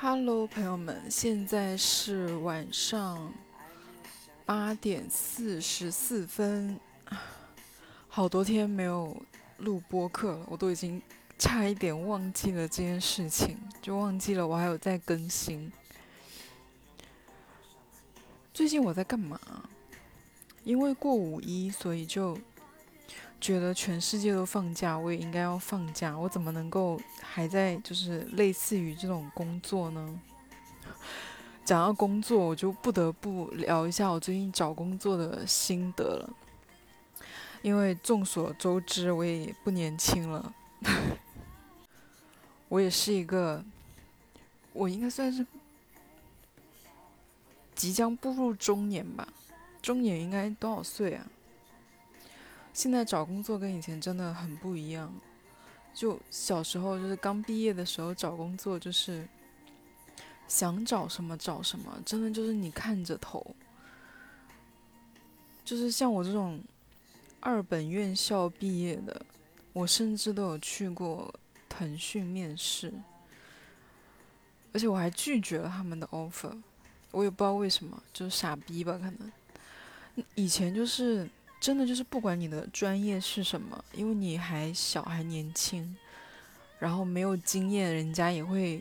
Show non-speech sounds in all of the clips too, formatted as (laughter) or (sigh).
Hello，朋友们，现在是晚上八点四十四分，好多天没有录播客了，我都已经差一点忘记了这件事情，就忘记了我还有在更新。最近我在干嘛？因为过五一，所以就。觉得全世界都放假，我也应该要放假。我怎么能够还在就是类似于这种工作呢？讲到工作，我就不得不聊一下我最近找工作的心得了。因为众所周知，我也不年轻了，(laughs) 我也是一个，我应该算是即将步入中年吧。中年应该多少岁啊？现在找工作跟以前真的很不一样。就小时候，就是刚毕业的时候找工作，就是想找什么找什么，真的就是你看着投。就是像我这种二本院校毕业的，我甚至都有去过腾讯面试，而且我还拒绝了他们的 offer。我也不知道为什么，就是傻逼吧，可能以前就是。真的就是不管你的专业是什么，因为你还小还年轻，然后没有经验，人家也会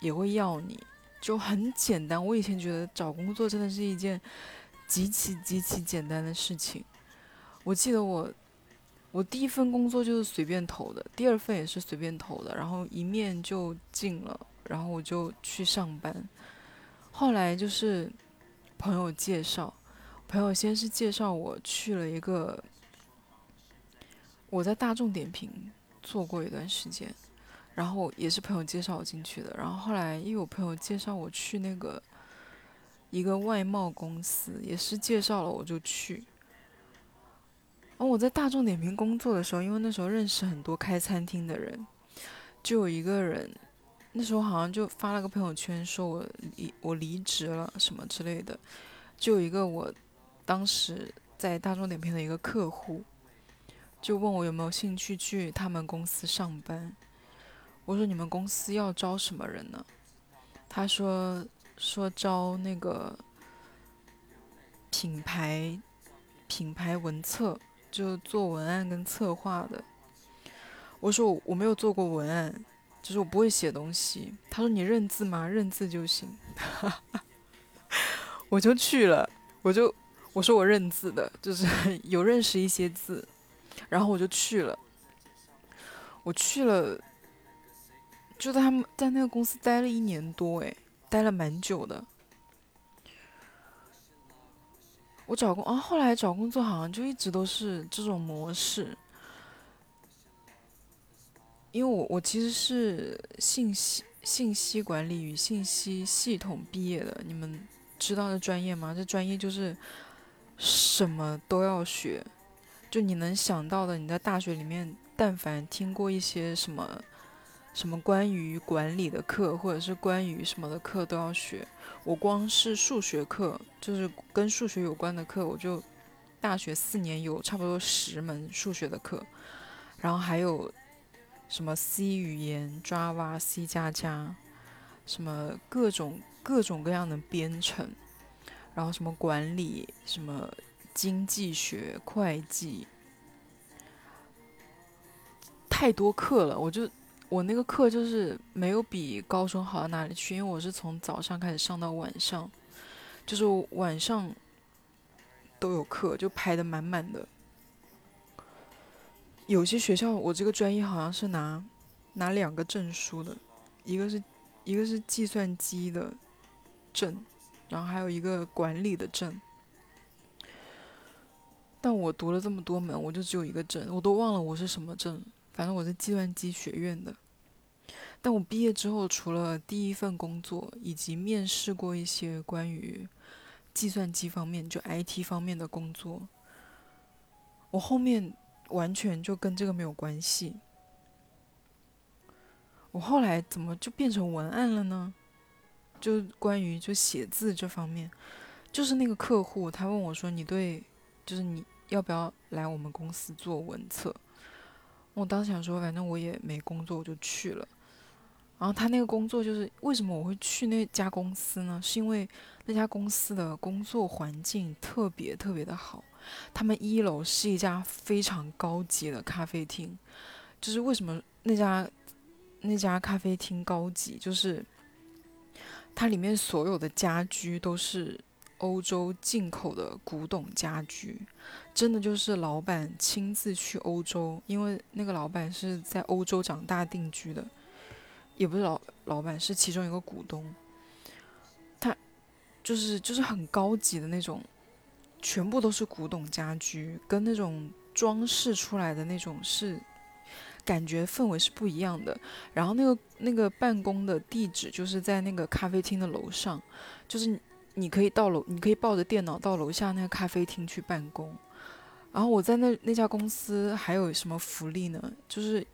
也会要你，就很简单。我以前觉得找工作真的是一件极其极其简单的事情。我记得我我第一份工作就是随便投的，第二份也是随便投的，然后一面就进了，然后我就去上班。后来就是朋友介绍。朋友先是介绍我去了一个，我在大众点评做过一段时间，然后也是朋友介绍我进去的。然后后来又有朋友介绍我去那个一个外贸公司，也是介绍了我就去。然后我在大众点评工作的时候，因为那时候认识很多开餐厅的人，就有一个人那时候好像就发了个朋友圈说我离我离职了什么之类的，就有一个我。当时在大众点评的一个客户，就问我有没有兴趣去他们公司上班。我说你们公司要招什么人呢？他说说招那个品牌品牌文策，就做文案跟策划的。我说我没有做过文案，就是我不会写东西。他说你认字吗？认字就行。(laughs) 我就去了，我就。我说我认字的，就是 (laughs) 有认识一些字，然后我就去了。我去了，就在他们在那个公司待了一年多，诶，待了蛮久的。我找工啊，后来找工作好像就一直都是这种模式，因为我我其实是信息信息管理与信息系统毕业的，你们知道这专业吗？这专业就是。什么都要学，就你能想到的，你在大学里面，但凡听过一些什么，什么关于管理的课，或者是关于什么的课都要学。我光是数学课，就是跟数学有关的课，我就大学四年有差不多十门数学的课，然后还有什么 C 语言、Java、C 加加，什么各种各种各样的编程。然后什么管理，什么经济学、会计，太多课了。我就我那个课就是没有比高中好到哪里去，因为我是从早上开始上到晚上，就是晚上都有课，就排的满满的。有些学校我这个专业好像是拿拿两个证书的，一个是一个是计算机的证。然后还有一个管理的证，但我读了这么多门，我就只有一个证，我都忘了我是什么证。反正我是计算机学院的，但我毕业之后，除了第一份工作以及面试过一些关于计算机方面，就 IT 方面的工作，我后面完全就跟这个没有关系。我后来怎么就变成文案了呢？就关于就写字这方面，就是那个客户他问我说：“你对，就是你要不要来我们公司做文测？”我当时想说，反正我也没工作，我就去了。然后他那个工作就是为什么我会去那家公司呢？是因为那家公司的工作环境特别特别的好。他们一楼是一家非常高级的咖啡厅，就是为什么那家那家咖啡厅高级，就是它里面所有的家居都是欧洲进口的古董家居，真的就是老板亲自去欧洲，因为那个老板是在欧洲长大定居的。也不是老老板，是其中一个股东。他就是就是很高级的那种，全部都是古董家居，跟那种装饰出来的那种是感觉氛围是不一样的。然后那个那个办公的地址就是在那个咖啡厅的楼上，就是你可以到楼，你可以抱着电脑到楼下那个咖啡厅去办公。然后我在那那家公司还有什么福利呢？就是。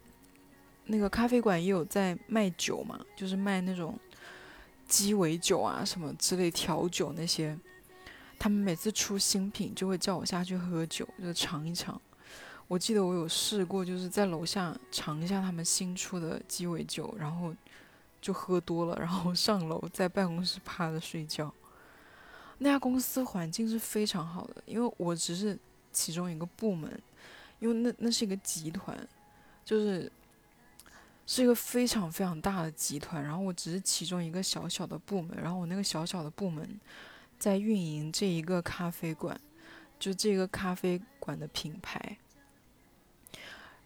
那个咖啡馆也有在卖酒嘛，就是卖那种鸡尾酒啊什么之类调酒那些。他们每次出新品就会叫我下去喝酒，就尝一尝。我记得我有试过，就是在楼下尝一下他们新出的鸡尾酒，然后就喝多了，然后上楼在办公室趴着睡觉。那家公司环境是非常好的，因为我只是其中一个部门，因为那那是一个集团，就是。是一个非常非常大的集团，然后我只是其中一个小小的部门，然后我那个小小的部门在运营这一个咖啡馆，就这个咖啡馆的品牌，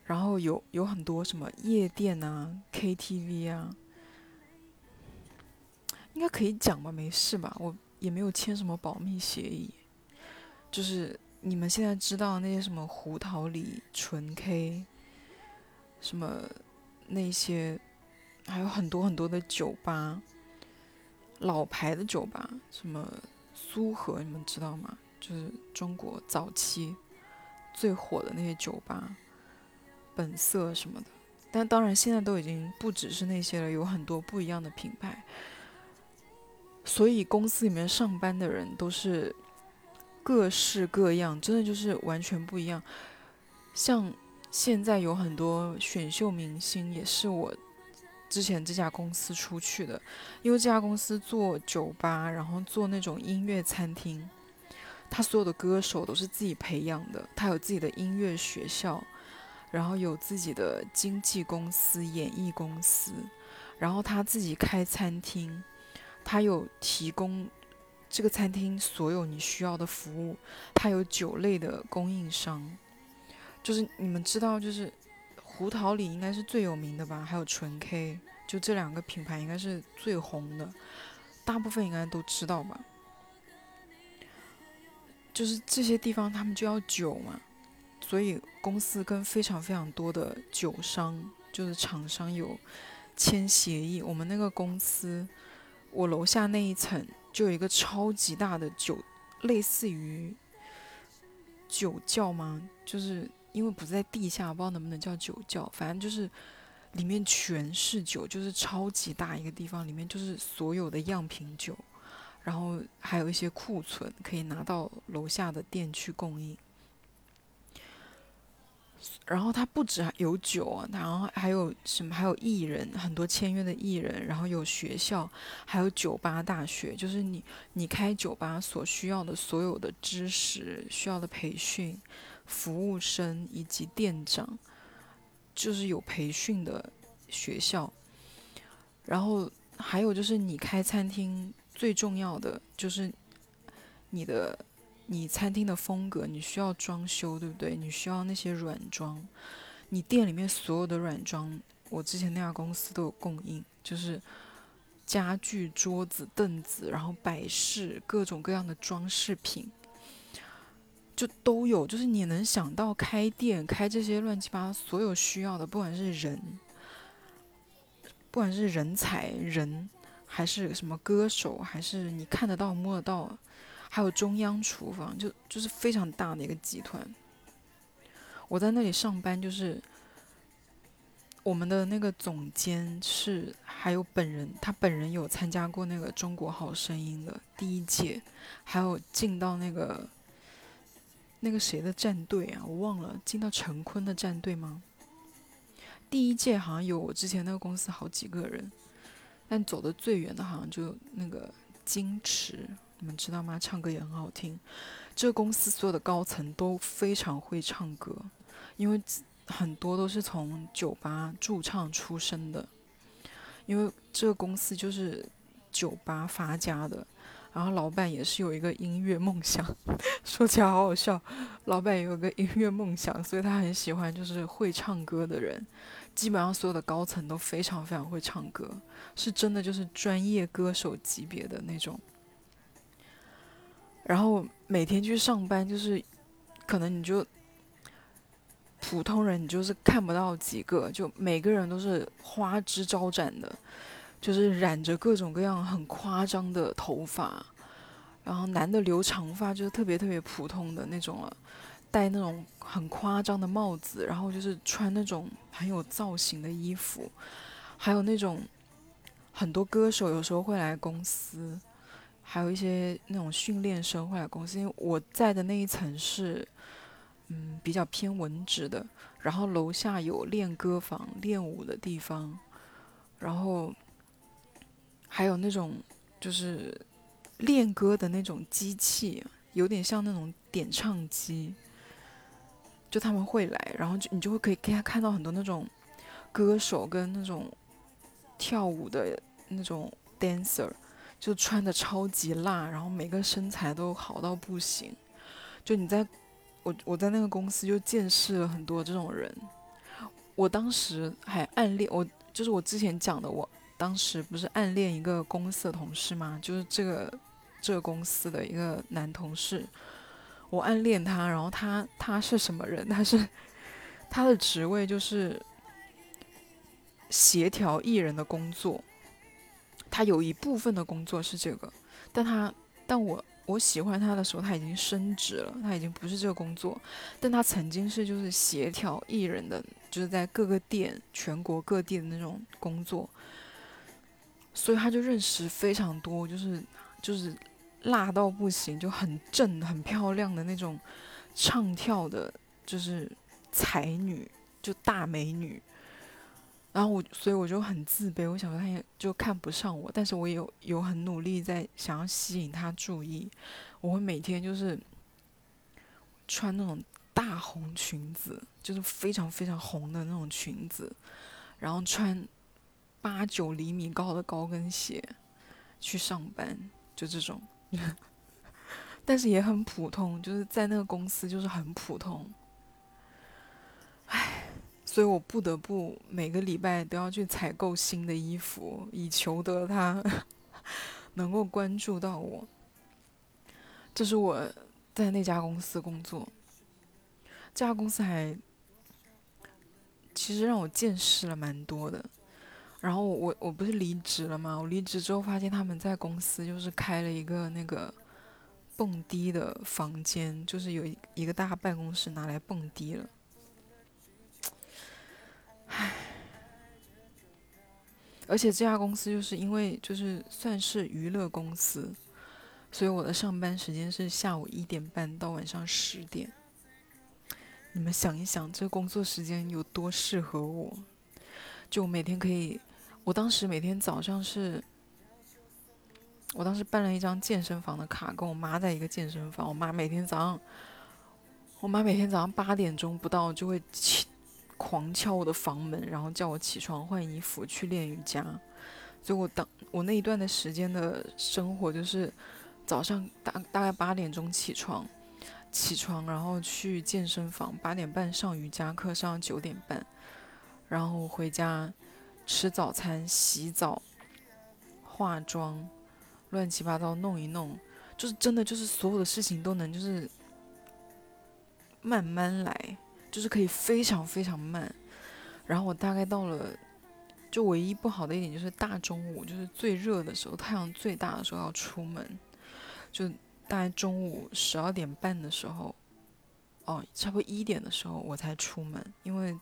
然后有有很多什么夜店啊、KTV 啊，应该可以讲吧？没事吧？我也没有签什么保密协议，就是你们现在知道那些什么胡桃里纯 K，什么。那些还有很多很多的酒吧，老牌的酒吧，什么苏荷，你们知道吗？就是中国早期最火的那些酒吧，本色什么的。但当然，现在都已经不只是那些了，有很多不一样的品牌。所以公司里面上班的人都是各式各样，真的就是完全不一样。像。现在有很多选秀明星，也是我之前这家公司出去的，因为这家公司做酒吧，然后做那种音乐餐厅，他所有的歌手都是自己培养的，他有自己的音乐学校，然后有自己的经纪公司、演艺公司，然后他自己开餐厅，他有提供这个餐厅所有你需要的服务，他有酒类的供应商。就是你们知道，就是胡桃里应该是最有名的吧？还有纯 K，就这两个品牌应该是最红的，大部分应该都知道吧？就是这些地方他们就要酒嘛，所以公司跟非常非常多的酒商，就是厂商有签协议。我们那个公司，我楼下那一层就有一个超级大的酒，类似于酒窖吗？就是。因为不在地下，不知道能不能叫酒窖，反正就是里面全是酒，就是超级大一个地方，里面就是所有的样品酒，然后还有一些库存可以拿到楼下的店去供应。然后它不止有酒啊，然后还有什么？还有艺人，很多签约的艺人，然后有学校，还有酒吧大学，就是你你开酒吧所需要的所有的知识，需要的培训。服务生以及店长，就是有培训的学校。然后还有就是你开餐厅最重要的就是你的你餐厅的风格，你需要装修，对不对？你需要那些软装，你店里面所有的软装，我之前那家公司都有供应，就是家具、桌子、凳子，然后摆饰各种各样的装饰品。就都有，就是你能想到开店开这些乱七八糟所有需要的，不管是人，不管是人才人，还是什么歌手，还是你看得到摸得到，还有中央厨房，就就是非常大的一个集团。我在那里上班，就是我们的那个总监是还有本人，他本人有参加过那个中国好声音的第一届，还有进到那个。那个谁的战队啊，我忘了，进到陈坤的战队吗？第一届好像有我之前那个公司好几个人，但走的最远的好像就那个金池，你们知道吗？唱歌也很好听。这个公司所有的高层都非常会唱歌，因为很多都是从酒吧驻唱出身的。因为这个公司就是酒吧发家的，然后老板也是有一个音乐梦想，(laughs) 说起来好好笑。老板也有个音乐梦想，所以他很喜欢就是会唱歌的人。基本上所有的高层都非常非常会唱歌，是真的就是专业歌手级别的那种。然后每天去上班，就是可能你就普通人，你就是看不到几个，就每个人都是花枝招展的，就是染着各种各样很夸张的头发，然后男的留长发就是特别特别普通的那种了。戴那种很夸张的帽子，然后就是穿那种很有造型的衣服，还有那种很多歌手有时候会来公司，还有一些那种训练生会来公司。因为我在的那一层是，嗯，比较偏文职的，然后楼下有练歌房、练舞的地方，然后还有那种就是练歌的那种机器，有点像那种点唱机。就他们会来，然后就你就会可以看看到很多那种歌手跟那种跳舞的那种 dancer，就穿的超级辣，然后每个身材都好到不行。就你在我我在那个公司就见识了很多这种人。我当时还暗恋我，就是我之前讲的，我当时不是暗恋一个公司的同事吗？就是这个这个公司的一个男同事。我暗恋他，然后他他是什么人？他是他的职位就是协调艺人的工作，他有一部分的工作是这个，但他但我我喜欢他的时候，他已经升职了，他已经不是这个工作，但他曾经是就是协调艺人的，就是在各个店全国各地的那种工作，所以他就认识非常多，就是就是。辣到不行，就很正、很漂亮的那种唱跳的，就是才女，就大美女。然后我，所以我就很自卑，我想说他也就看不上我，但是我有有很努力在想要吸引他注意。我会每天就是穿那种大红裙子，就是非常非常红的那种裙子，然后穿八九厘米高的高跟鞋去上班，就这种。(laughs) 但是也很普通，就是在那个公司就是很普通，所以我不得不每个礼拜都要去采购新的衣服，以求得他 (laughs) 能够关注到我。这是我在那家公司工作，这家公司还其实让我见识了蛮多的。然后我我不是离职了吗？我离职之后发现他们在公司就是开了一个那个蹦迪的房间，就是有一一个大办公室拿来蹦迪了。而且这家公司就是因为就是算是娱乐公司，所以我的上班时间是下午一点半到晚上十点。你们想一想，这工作时间有多适合我？就每天可以，我当时每天早上是，我当时办了一张健身房的卡，跟我妈在一个健身房。我妈每天早上，我妈每天早上八点钟不到就会起狂敲我的房门，然后叫我起床换衣服去练瑜伽。所以我当我那一段的时间的生活就是早上大大概八点钟起床，起床然后去健身房，八点半上瑜伽课，上到九点半。然后回家吃早餐、洗澡、化妆，乱七八糟弄一弄，就是真的就是所有的事情都能就是慢慢来，就是可以非常非常慢。然后我大概到了，就唯一不好的一点就是大中午，就是最热的时候，太阳最大的时候要出门，就大概中午十二点半的时候，哦，差不多一点的时候我才出门，因为。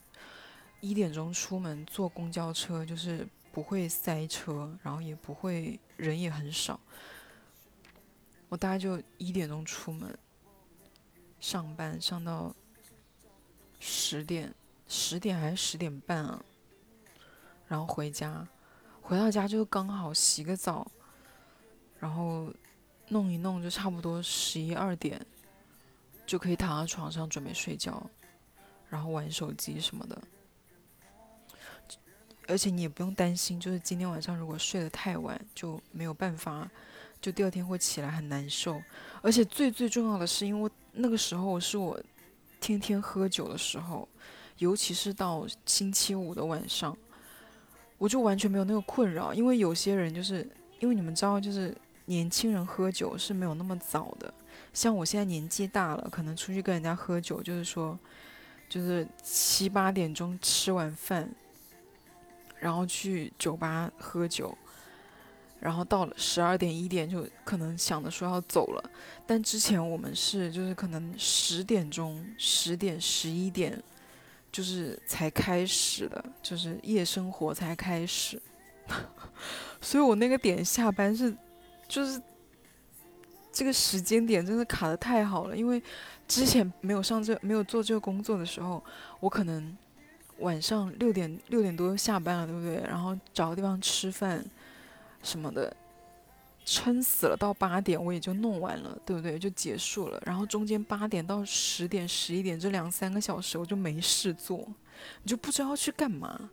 一点钟出门坐公交车，就是不会塞车，然后也不会人也很少。我大概就一点钟出门上班，上到十点，十点还是十点半啊？然后回家，回到家就刚好洗个澡，然后弄一弄就差不多十一二点，就可以躺在床上准备睡觉，然后玩手机什么的。而且你也不用担心，就是今天晚上如果睡得太晚就没有办法，就第二天会起来很难受。而且最最重要的是，因为那个时候是我天天喝酒的时候，尤其是到星期五的晚上，我就完全没有那个困扰。因为有些人就是因为你们知道，就是年轻人喝酒是没有那么早的。像我现在年纪大了，可能出去跟人家喝酒，就是说，就是七八点钟吃完饭。然后去酒吧喝酒，然后到了十二点一点就可能想着说要走了，但之前我们是就是可能十点钟、十点、十一点，就是才开始的，就是夜生活才开始，(laughs) 所以我那个点下班是，就是这个时间点真的卡的太好了，因为之前没有上这没有做这个工作的时候，我可能。晚上六点六点多下班了，对不对？然后找个地方吃饭，什么的，撑死了到八点我也就弄完了，对不对？就结束了。然后中间八点到十点、十一点这两三个小时我就没事做，你就不知道去干嘛。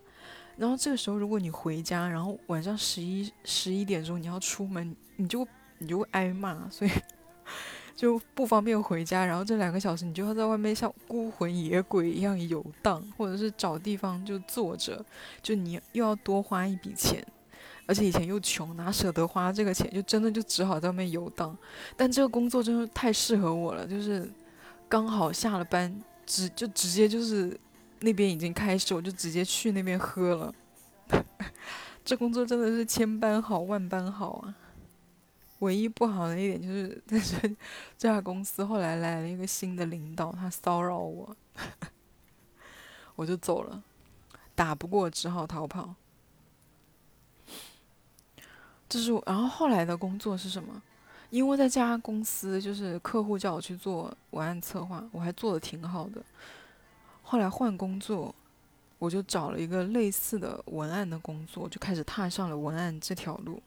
然后这个时候如果你回家，然后晚上十一十一点钟你要出门，你就你就会挨骂，所以。(laughs) 就不方便回家，然后这两个小时你就要在外面像孤魂野鬼一样游荡，或者是找地方就坐着，就你又要多花一笔钱，而且以前又穷，哪舍得花这个钱，就真的就只好在外面游荡。但这个工作真的太适合我了，就是刚好下了班，直就直接就是那边已经开始，我就直接去那边喝了。(laughs) 这工作真的是千般好万般好啊！唯一不好的一点就是，但是 (laughs) 这家公司后来来了一个新的领导，他骚扰我，(laughs) 我就走了，打不过只好逃跑。就是然后后来的工作是什么？因为在这家公司，就是客户叫我去做文案策划，我还做的挺好的。后来换工作，我就找了一个类似的文案的工作，就开始踏上了文案这条路。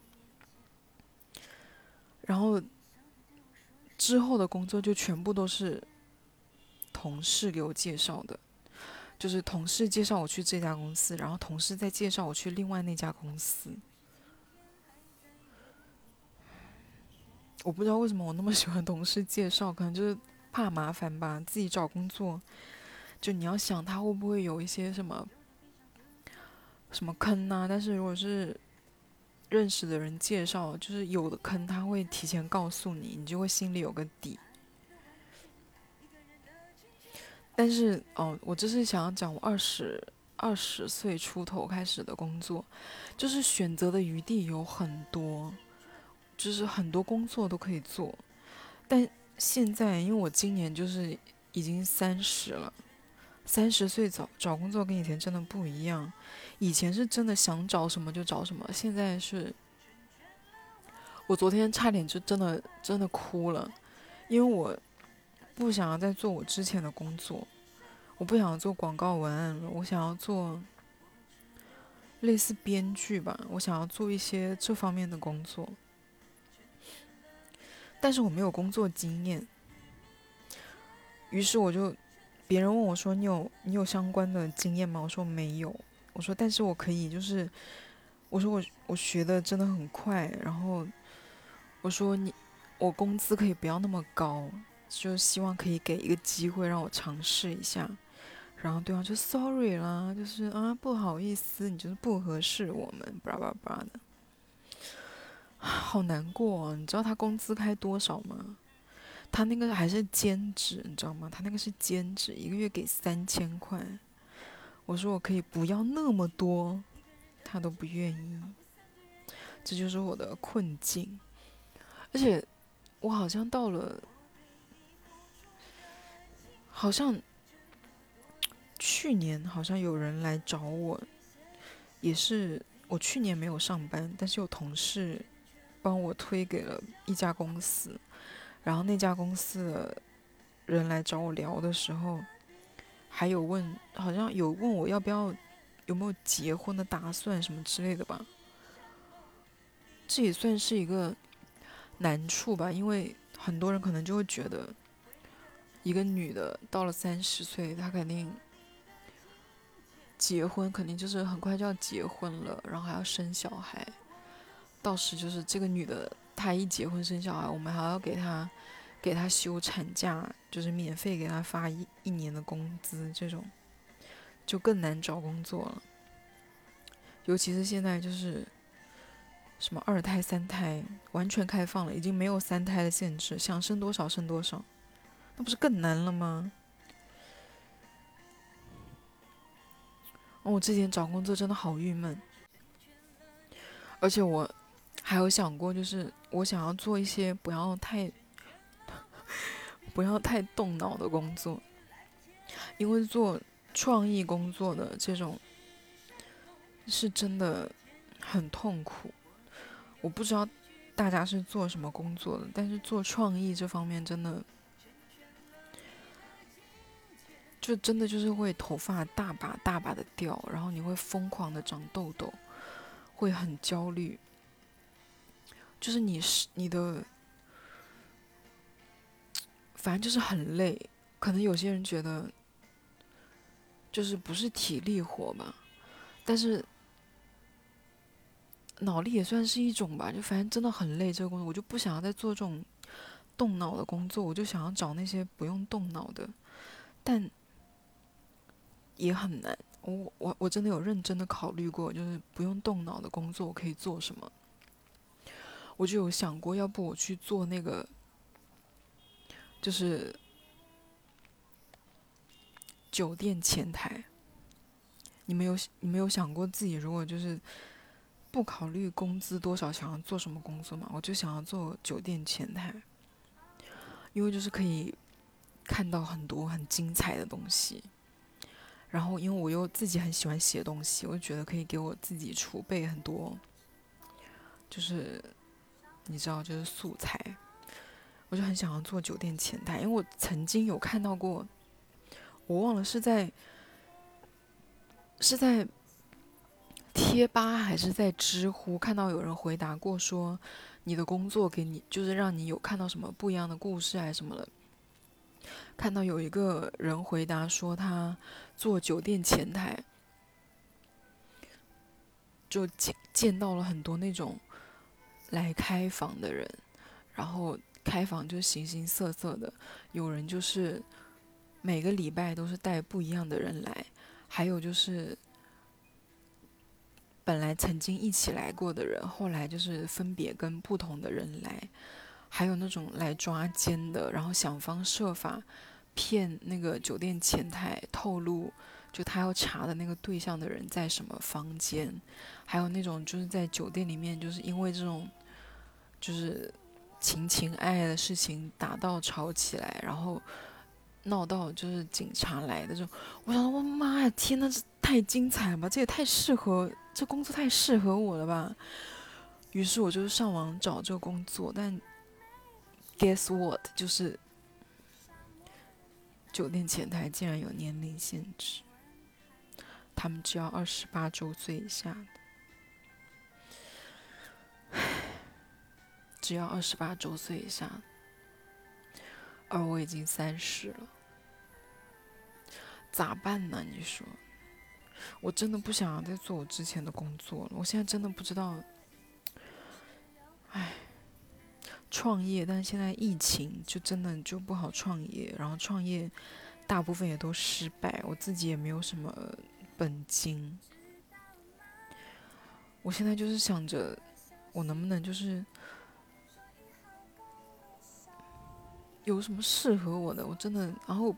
然后之后的工作就全部都是同事给我介绍的，就是同事介绍我去这家公司，然后同事再介绍我去另外那家公司。我不知道为什么我那么喜欢同事介绍，可能就是怕麻烦吧。自己找工作，就你要想他会不会有一些什么什么坑呐？但是如果是认识的人介绍，就是有的坑他会提前告诉你，你就会心里有个底。但是哦，我就是想要讲，我二十二十岁出头开始的工作，就是选择的余地有很多，就是很多工作都可以做。但现在，因为我今年就是已经三十了，三十岁找找工作跟以前真的不一样。以前是真的想找什么就找什么，现在是，我昨天差点就真的真的哭了，因为我不想要再做我之前的工作，我不想做广告文案了，我想要做类似编剧吧，我想要做一些这方面的工作，但是我没有工作经验，于是我就，别人问我说你有你有相关的经验吗？我说没有。我说，但是我可以，就是，我说我我学的真的很快，然后我说你，我工资可以不要那么高，就希望可以给一个机会让我尝试一下，然后对方就 sorry 啦，就是啊不好意思，你就是不合适我们，巴拉巴拉的，好难过，你知道他工资开多少吗？他那个还是兼职，你知道吗？他那个是兼职，一个月给三千块。我说我可以不要那么多，他都不愿意，这就是我的困境。而且我好像到了，好像去年好像有人来找我，也是我去年没有上班，但是有同事帮我推给了一家公司，然后那家公司的人来找我聊的时候。还有问，好像有问我要不要，有没有结婚的打算什么之类的吧。这也算是一个难处吧，因为很多人可能就会觉得，一个女的到了三十岁，她肯定结婚，肯定就是很快就要结婚了，然后还要生小孩。到时就是这个女的，她一结婚生小孩，我们还要给她给她休产假，就是免费给她发一一年的工资，这种就更难找工作了。尤其是现在就是什么二胎、三胎完全开放了，已经没有三胎的限制，想生多少生多少，那不是更难了吗？哦，我之前找工作真的好郁闷，而且我还有想过，就是我想要做一些不要太 (laughs) 不要太动脑的工作，因为做创意工作的这种。是真的很痛苦，我不知道大家是做什么工作的，但是做创意这方面真的，就真的就是会头发大把大把的掉，然后你会疯狂的长痘痘，会很焦虑，就是你是你的，反正就是很累，可能有些人觉得就是不是体力活吧，但是。脑力也算是一种吧，就反正真的很累。这个工作我就不想要再做这种动脑的工作，我就想要找那些不用动脑的，但也很难。我我我真的有认真的考虑过，就是不用动脑的工作我可以做什么。我就有想过，要不我去做那个，就是酒店前台。你们有你们有想过自己如果就是？不考虑工资多少，想要做什么工作嘛？我就想要做酒店前台，因为就是可以看到很多很精彩的东西。然后，因为我又自己很喜欢写东西，我就觉得可以给我自己储备很多，就是你知道，就是素材。我就很想要做酒店前台，因为我曾经有看到过，我忘了是在是在。贴吧还是在知乎看到有人回答过说，你的工作给你就是让你有看到什么不一样的故事还是什么的。看到有一个人回答说他做酒店前台，就见见到了很多那种来开房的人，然后开房就形形色色的，有人就是每个礼拜都是带不一样的人来，还有就是。本来曾经一起来过的人，后来就是分别跟不同的人来，还有那种来抓奸的，然后想方设法骗那个酒店前台透露，就他要查的那个对象的人在什么房间，还有那种就是在酒店里面，就是因为这种就是情情爱爱的事情打到吵起来，然后闹到就是警察来的这种，我想我妈呀，天呐，这太精彩了吧，这也太适合。这工作太适合我了吧？于是我就上网找这个工作，但 guess what？就是酒店前台竟然有年龄限制，他们只要二十八周岁以下的，只要二十八周岁以下，而我已经三十了，咋办呢？你说？我真的不想再做我之前的工作了。我现在真的不知道，唉，创业，但是现在疫情就真的就不好创业，然后创业大部分也都失败，我自己也没有什么本金。我现在就是想着，我能不能就是有什么适合我的？我真的，然后。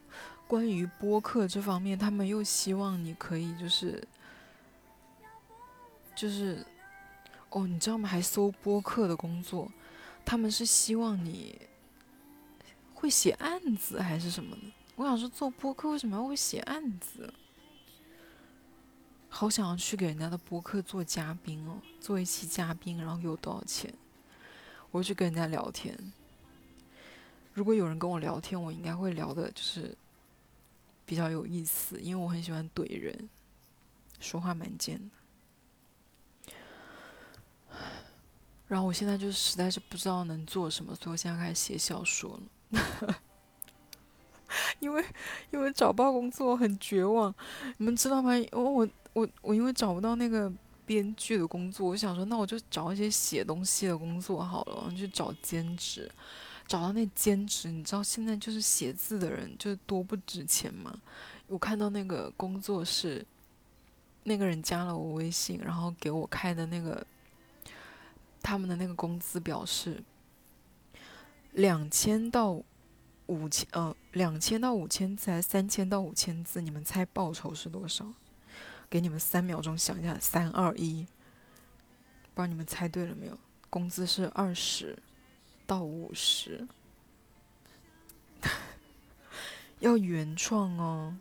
关于播客这方面，他们又希望你可以就是，就是哦，你知道吗？还搜播客的工作，他们是希望你会写案子还是什么的？我想说，做播客为什么要会写案子？好想要去给人家的播客做嘉宾哦，做一期嘉宾，然后给我多少钱？我去跟人家聊天。如果有人跟我聊天，我应该会聊的就是。比较有意思，因为我很喜欢怼人，说话蛮贱的。然后我现在就实在是不知道能做什么，所以我现在开始写小说了。(laughs) 因为因为找不到工作很绝望，你们知道吗？因为我我我因为找不到那个编剧的工作，我想说那我就找一些写东西的工作好了，去找兼职。找到那兼职，你知道现在就是写字的人就多不值钱吗？我看到那个工作室那个人加了我微信，然后给我开的那个他们的那个工资表示两千到。五千呃，两千到五千字还是三千到五千字？你们猜报酬是多少？给你们三秒钟想一下，三二一，不知道你们猜对了没有？工资是二十到五十，(laughs) 要原创哦，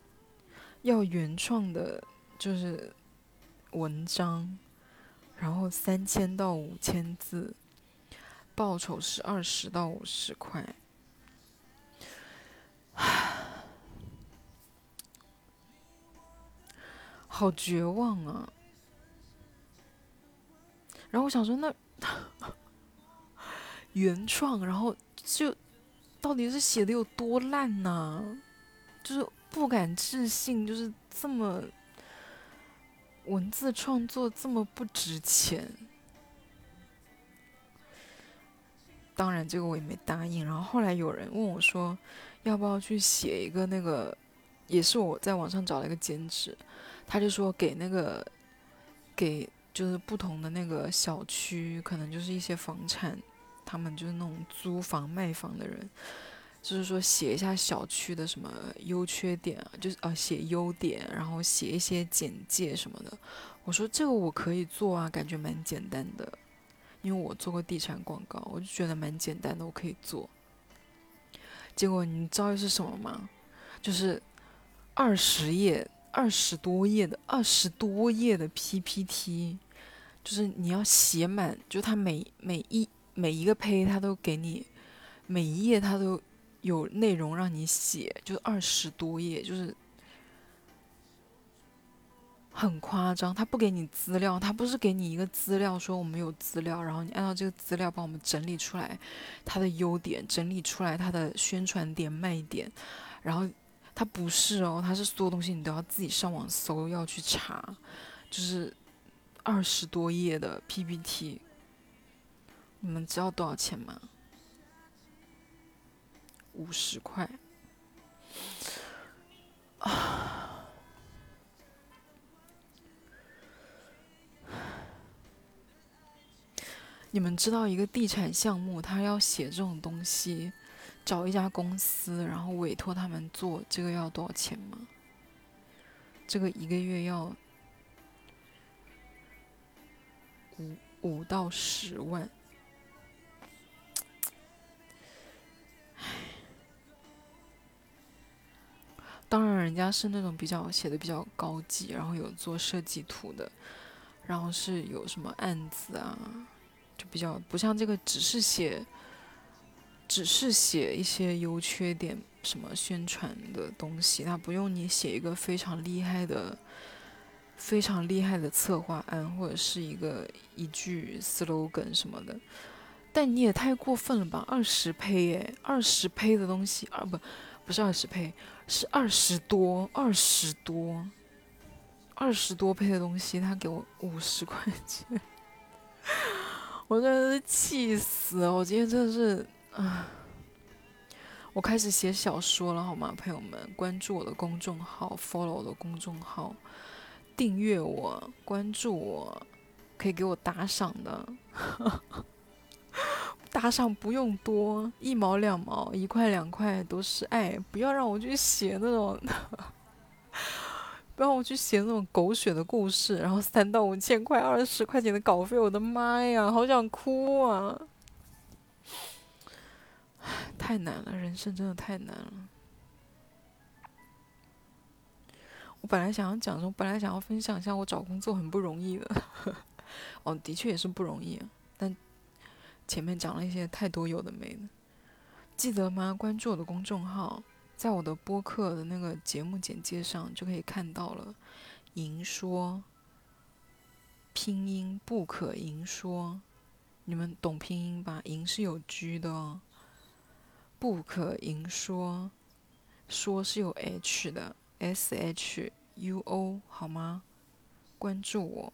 要原创的，就是文章，然后三千到五千字，报酬是二十到五十块。好绝望啊！然后我想说，那原创，然后就到底是写的有多烂呢？就是不敢置信，就是这么文字创作这么不值钱。当然，这个我也没答应。然后后来有人问我说。要不要去写一个那个，也是我在网上找了一个兼职，他就说给那个，给就是不同的那个小区，可能就是一些房产，他们就是那种租房卖房的人，就是说写一下小区的什么优缺点啊，就是呃写优点，然后写一些简介什么的。我说这个我可以做啊，感觉蛮简单的，因为我做过地产广告，我就觉得蛮简单的，我可以做。结果你知道是什么吗？就是二十页、二十多页的、二十多页的 PPT，就是你要写满，就它每每一每一个胚，它都给你每一页，它都有内容让你写，就二十多页，就是。很夸张，他不给你资料，他不是给你一个资料说我们有资料，然后你按照这个资料帮我们整理出来它的优点，整理出来它的宣传点卖点，然后他不是哦，他是所有东西你都要自己上网搜要去查，就是二十多页的 PPT，你们知道多少钱吗？五十块啊。(sighs) 你们知道一个地产项目，他要写这种东西，找一家公司，然后委托他们做，这个要多少钱吗？这个一个月要五五到十万。当然人家是那种比较写的比较高级，然后有做设计图的，然后是有什么案子啊。就比较不像这个，只是写，只是写一些优缺点什么宣传的东西，他不用你写一个非常厉害的、非常厉害的策划案或者是一个一句 slogan 什么的。但你也太过分了吧！二十胚耶，二十胚的东西，啊不，不是二十胚，是二十多，二十多，二十多配的东西，他给我五十块钱。(laughs) 我真的是气死了！我今天真的是啊，我开始写小说了，好吗，朋友们？关注我的公众号，follow 我的公众号，订阅我，关注我，可以给我打赏的，(laughs) 打赏不用多，一毛两毛，一块两块都是爱，不要让我去写那种。(laughs) 不要让我去写那种狗血的故事，然后三到五千块、二十块钱的稿费，我的妈呀，好想哭啊！太难了，人生真的太难了。我本来想要讲说，本来想要分享一下我找工作很不容易的，(laughs) 哦，的确也是不容易，前面讲了一些太多有的没的。记得吗？关注我的公众号在我的播客的那个节目简介上就可以看到了银说拼音不可银说。你们懂拼音吧银是有 g 的哦。不可银说说是有 h 的 shuo 好吗？关注我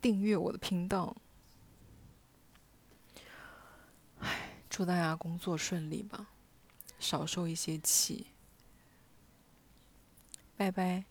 订阅我的频道。祝大家工作顺利吧少受一些气。拜拜。